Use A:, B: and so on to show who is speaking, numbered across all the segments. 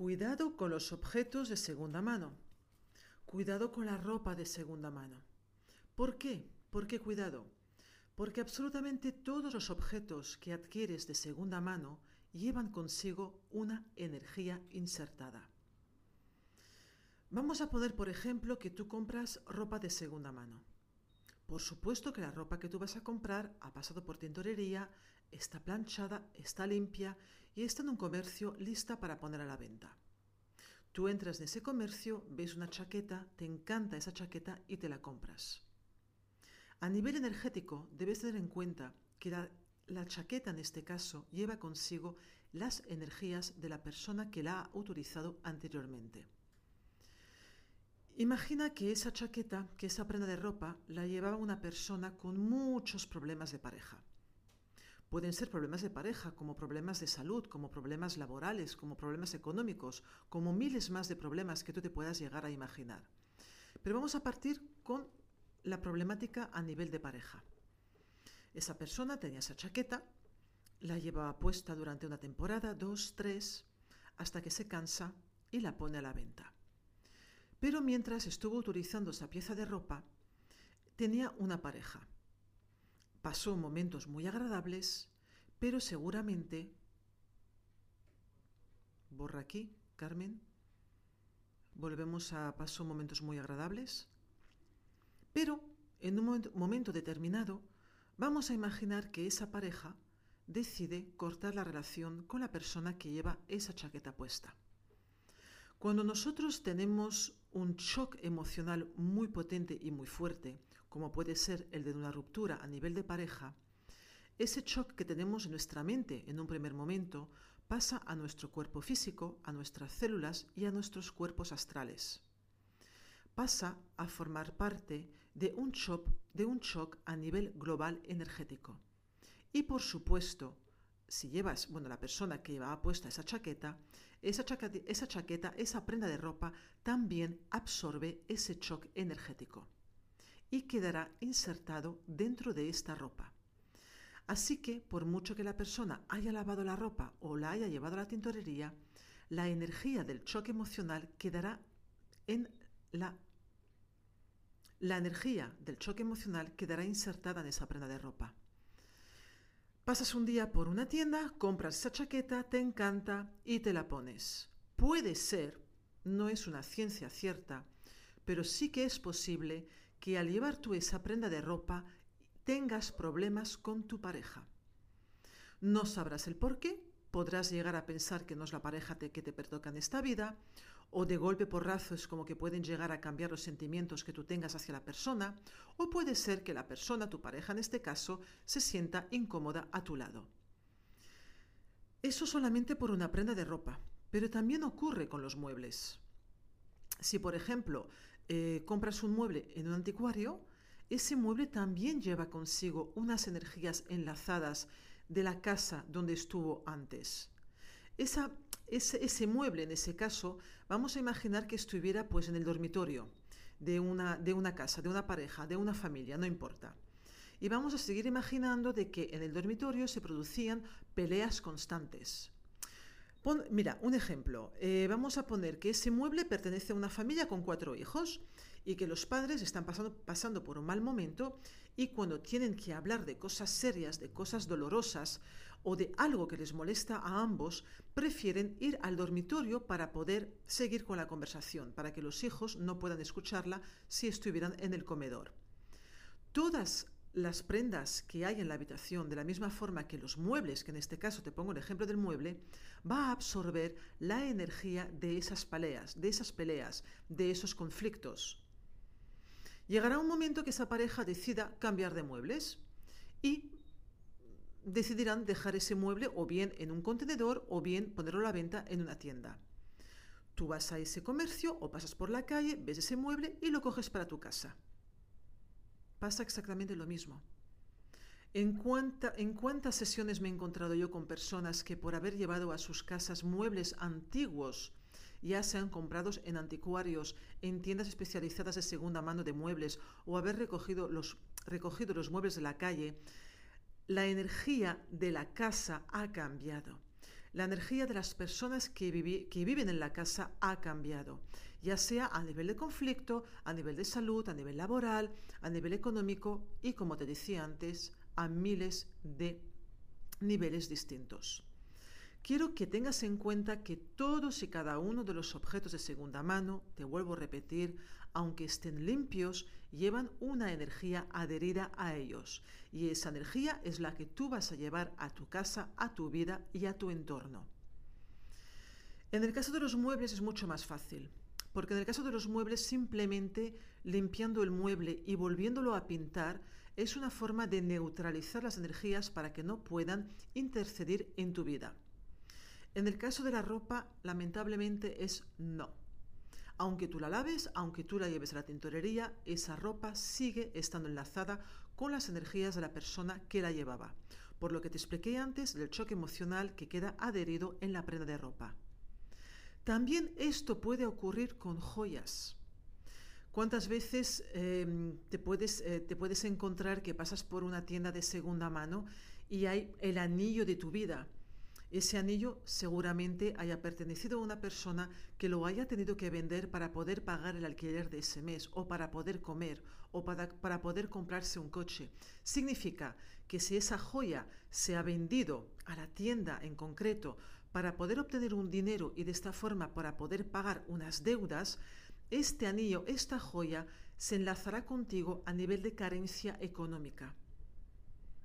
A: Cuidado con los objetos de segunda mano. Cuidado con la ropa de segunda mano. ¿Por qué? ¿Por qué cuidado? Porque absolutamente todos los objetos que adquieres de segunda mano llevan consigo una energía insertada. Vamos a poner, por ejemplo, que tú compras ropa de segunda mano. Por supuesto que la ropa que tú vas a comprar ha pasado por tintorería, está planchada, está limpia y está en un comercio lista para poner a la venta. Tú entras en ese comercio, ves una chaqueta, te encanta esa chaqueta y te la compras. A nivel energético, debes tener en cuenta que la, chaqueta en este caso lleva consigo las energías de la persona que la ha utilizado anteriormente. Imagina que esa chaqueta, que esa prenda de ropa, la llevaba una persona con muchos problemas de pareja. Pueden ser problemas de pareja, como problemas de salud, como problemas laborales, como problemas económicos, como miles más de problemas que tú te puedas llegar a imaginar. Pero vamos a partir con la problemática a nivel de pareja. Esa persona tenía esa chaqueta, la llevaba puesta durante una temporada, dos, tres, hasta que se cansa y la pone a la venta. Pero mientras estuvo utilizando esa pieza de ropa, tenía una pareja. Pasó momentos muy agradables, pero seguramente... Borra aquí, Carmen. Volvemos a pasó momentos muy agradables. Pero en un momento, momento determinado, vamos a imaginar que esa pareja decide cortar la relación con la persona que lleva esa chaqueta puesta. Cuando nosotros tenemos un shock emocional muy potente y muy fuerte, como puede ser el de una ruptura a nivel de pareja, ese shock que tenemos en nuestra mente en un primer momento pasa a nuestro cuerpo físico, a nuestras células y a nuestros cuerpos astrales. Pasa a formar parte de un shock, a nivel global energético. Y por supuesto, si llevas, bueno, la persona que llevaba puesta esa chaqueta, esa chaqueta, esa chaqueta, esa prenda de ropa también absorbe ese shock energético y quedará insertado dentro de esta ropa. Así que, por mucho que la persona haya lavado la ropa o la haya llevado a la tintorería, la energía del choque emocional quedará en la la energía del choque emocional quedará insertada en esa prenda de ropa. Pasas un día por una tienda, compras esa chaqueta, te encanta y te la pones. Puede ser, no es una ciencia cierta, pero sí que es posible que al llevar tú esa prenda de ropa tengas problemas con tu pareja. No sabrás el por qué, podrás llegar a pensar que no es la pareja que te pertoca en esta vida, o de golpe porrazo es como que pueden llegar a cambiar los sentimientos que tú tengas hacia la persona, o puede ser que la persona, tu pareja en este caso, se sienta incómoda a tu lado. Eso solamente por una prenda de ropa, pero también ocurre con los muebles. Si, por ejemplo, eh, compras un mueble en un anticuario, ese mueble también lleva consigo unas energías enlazadas de la casa donde estuvo antes. Esa ese, ese, mueble, en ese caso, vamos a imaginar que estuviera pues en el dormitorio de una, de una casa, de una pareja, de una familia, no importa. Y vamos a seguir imaginando de que en el dormitorio se producían peleas constantes. Pon, mira, un ejemplo. Eh, vamos a poner que ese mueble pertenece a una familia con cuatro hijos y que los padres están pasando, pasando por un mal momento y cuando tienen que hablar de cosas serias, de cosas dolorosas o de algo que les molesta a ambos, prefieren ir al dormitorio para poder seguir con la conversación, para que los hijos no puedan escucharla si estuvieran en el comedor. Todas las prendas que hay en la habitación, de la misma forma que los muebles, que en este caso te pongo el ejemplo del mueble, va a absorber la energía de esas peleas, de esas peleas, de esos conflictos. Llegará un momento que esa pareja decida cambiar de muebles y decidirán dejar ese mueble o bien en un contenedor o bien ponerlo a la venta en una tienda. Tú vas a ese comercio o pasas por la calle, ves ese mueble y lo coges para tu casa. Pasa exactamente lo mismo. ¿En, cuánta, ¿En cuántas sesiones me he encontrado yo con personas que por haber llevado a sus casas muebles antiguos, ya sean comprados en anticuarios, en tiendas especializadas de segunda mano de muebles o haber recogido los, recogido los muebles de la calle, la energía de la casa ha cambiado. La energía de las personas que, viven en la casa ha cambiado, ya sea a nivel de conflicto, a nivel de salud, a nivel laboral, a nivel económico y, como te decía antes, a miles de niveles distintos. Quiero que tengas en cuenta que todos y cada uno de los objetos de segunda mano, te vuelvo a repetir, aunque estén limpios, llevan una energía adherida a ellos. Y esa energía es la que tú vas a llevar a tu casa, a tu vida y a tu entorno. En el caso de los muebles es mucho más fácil, porque en el caso de los muebles simplemente limpiando el mueble y volviéndolo a pintar es una forma de neutralizar las energías para que no puedan intercedir en tu vida. En el caso de la ropa, lamentablemente es no. Aunque tú la laves, aunque tú la lleves a la tintorería, esa ropa sigue estando enlazada con las energías de la persona que la llevaba, por lo que te expliqué antes del choque emocional que queda adherido en la prenda de ropa. También esto puede ocurrir con joyas. ¿Cuántas veces em, eh, te puedes encontrar que pasas por una tienda de segunda mano y hay el anillo de tu vida? Ese anillo seguramente haya pertenecido a una persona que lo haya tenido que vender para poder pagar el alquiler de ese mes o para poder comer o para, para, poder comprarse un coche. Significa que si esa joya se ha vendido a la tienda en concreto para poder obtener un dinero y de esta forma para poder pagar unas deudas, este anillo, esta joya, se enlazará contigo a nivel de carencia económica.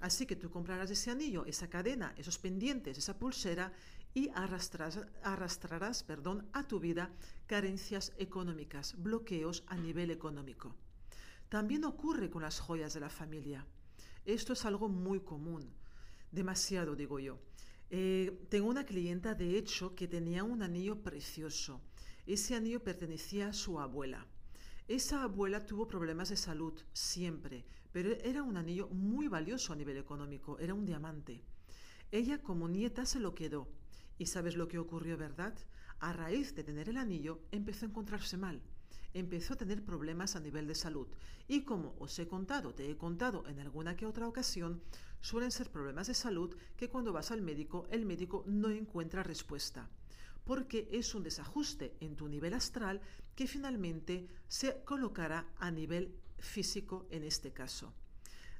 A: Así que tú comprarás ese anillo, esa cadena, esos pendientes, esa pulsera y arrastrarás, arrastrarás perdón, a tu vida carencias económicas, bloqueos a nivel económico. También ocurre con las joyas de la familia. Esto es algo muy común, demasiado digo yo. Eh, tengo una clienta, de hecho, que tenía un anillo precioso. Ese anillo pertenecía a su abuela. Esa abuela tuvo problemas de salud siempre, pero era un anillo muy valioso a nivel económico, era un diamante. Ella como nieta se lo quedó. ¿Y sabes lo que ocurrió, verdad? A raíz de tener el anillo, empezó a encontrarse mal. Empezó a tener problemas a nivel de salud. Y como os he contado, te he contado en alguna que otra ocasión, suelen ser problemas de salud que cuando vas al médico, el médico no encuentra respuesta porque es un desajuste en tu nivel astral que finalmente se colocará a nivel físico en este caso.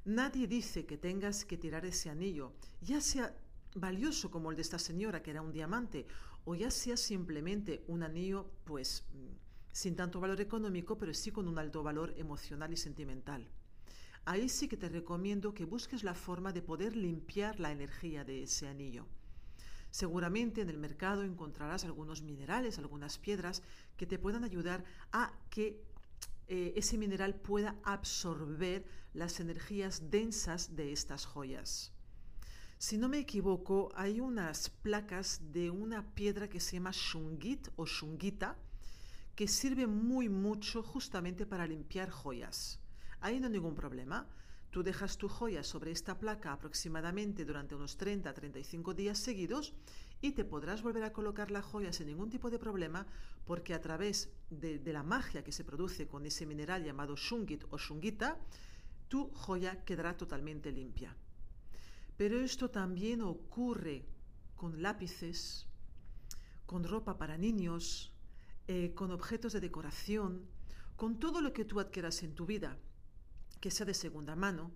A: Nadie dice que tengas que tirar ese anillo, ya sea valioso como el de esta señora, que era un diamante, o ya sea simplemente un anillo, pues, mm, sin tanto valor económico, pero sí con un alto valor emocional y sentimental. Ahí sí que te recomiendo que busques la forma de poder limpiar la energía de ese anillo. Seguramente en el mercado encontrarás algunos minerales, algunas piedras que te puedan ayudar a que eh, ese mineral pueda absorber las energías densas de estas joyas. Si no me equivoco, hay unas placas de una piedra que se llama shungit o shungita que sirve muy mucho justamente para limpiar joyas. Ahí no hay ningún problema. Tú dejas tu joya sobre esta placa aproximadamente durante unos 30-35 días seguidos y te podrás volver a colocar la joya sin ningún tipo de problema porque a través de, la magia que se produce con ese mineral llamado shungit o shungita, tu joya quedará totalmente limpia. Pero esto también ocurre con lápices, con ropa para niños, eh, con objetos de decoración, con todo lo que tú adquieras en tu vida que sea de segunda mano,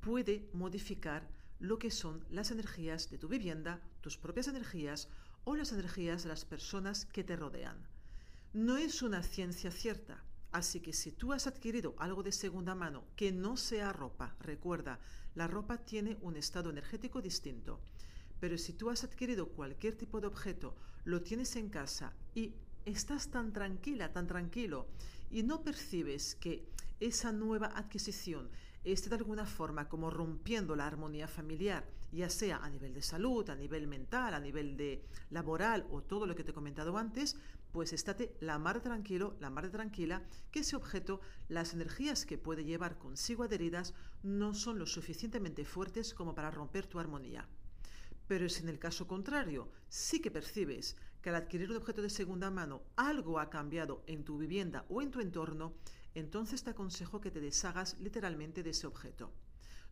A: puede modificar lo que son las energías de tu vivienda, tus propias energías o las energías de las personas que te rodean. No es una ciencia cierta, así que si tú has adquirido algo de segunda mano que no sea ropa, recuerda, la ropa tiene un estado energético distinto, pero si tú has adquirido cualquier tipo de objeto, lo tienes en casa y estás tan tranquila, tan tranquilo, y no percibes que esa nueva adquisición esté de alguna forma como rompiendo la armonía familiar, ya sea a nivel de salud, a nivel mental, a nivel de laboral o todo lo que te he comentado antes, pues estate la mar tranquilo, la mar tranquila, que ese objeto, las energías que puede llevar consigo adheridas no son lo suficientemente fuertes como para romper tu armonía. Pero si en el caso contrario sí que percibes que al adquirir un objeto de segunda mano algo ha cambiado en tu vivienda o en tu entorno, entonces te aconsejo que te deshagas literalmente de ese objeto.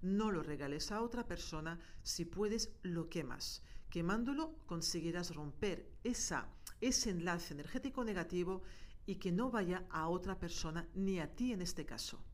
A: No lo regales a otra persona, si puedes lo quemas. Quemándolo conseguirás romper esa, ese enlace energético negativo y que no vaya a otra persona ni a ti en este caso.